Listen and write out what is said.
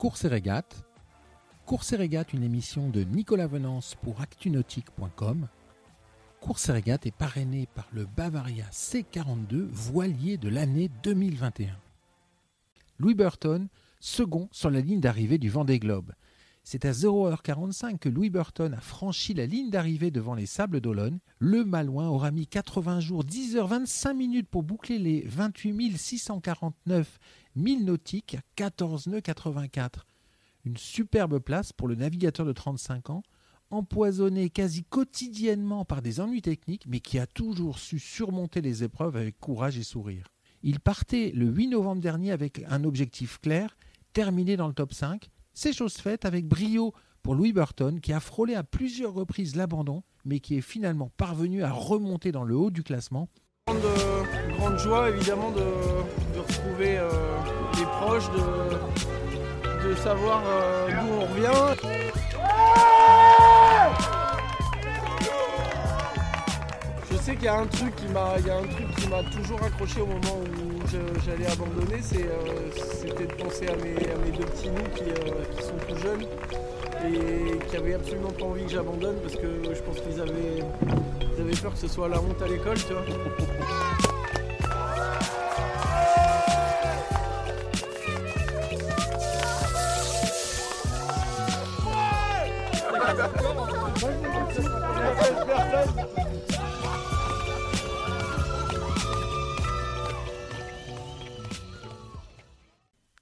Course et régate. Course et régate, une émission de Nicolas Venance pour actunautique.com. Course et régate est parrainé par le Bavaria C42 voilier de l'année 2021. Louis Burton, second sur la ligne d'arrivée du Vendée Globe. C'est à 0h45 que Louis Burton a franchi la ligne d'arrivée devant les Sables d'Olonne. Le Malouin aura mis 80 jours, 10h25 minutes pour boucler les 28 649 milles nautiques à 14 nœuds 84. Une superbe place pour le navigateur de 35 ans, empoisonné quasi quotidiennement par des ennuis techniques, mais qui a toujours su surmonter les épreuves avec courage et sourire. Il partait le 8 novembre dernier avec un objectif clair, terminé dans le top 5, c'est chose faite avec brio pour Louis Burton qui a frôlé à plusieurs reprises l'abandon mais qui est finalement parvenu à remonter dans le haut du classement. Grande, euh, grande joie évidemment de, retrouver euh, les proches, de, de savoir euh, d'où on revient. Sais qu'il y a un truc qui m'a, il y a un truc qui m'a toujours accroché au moment où je- j'allais abandonner, c'est, euh, c'était de penser à mes, à mes deux petits nous qui, euh, qui sont tout jeunes et qui avaient absolument pas envie que j'abandonne parce que je pense qu'ils avaient, ils avaient peur que ce soit la honte à l'école, tu vois.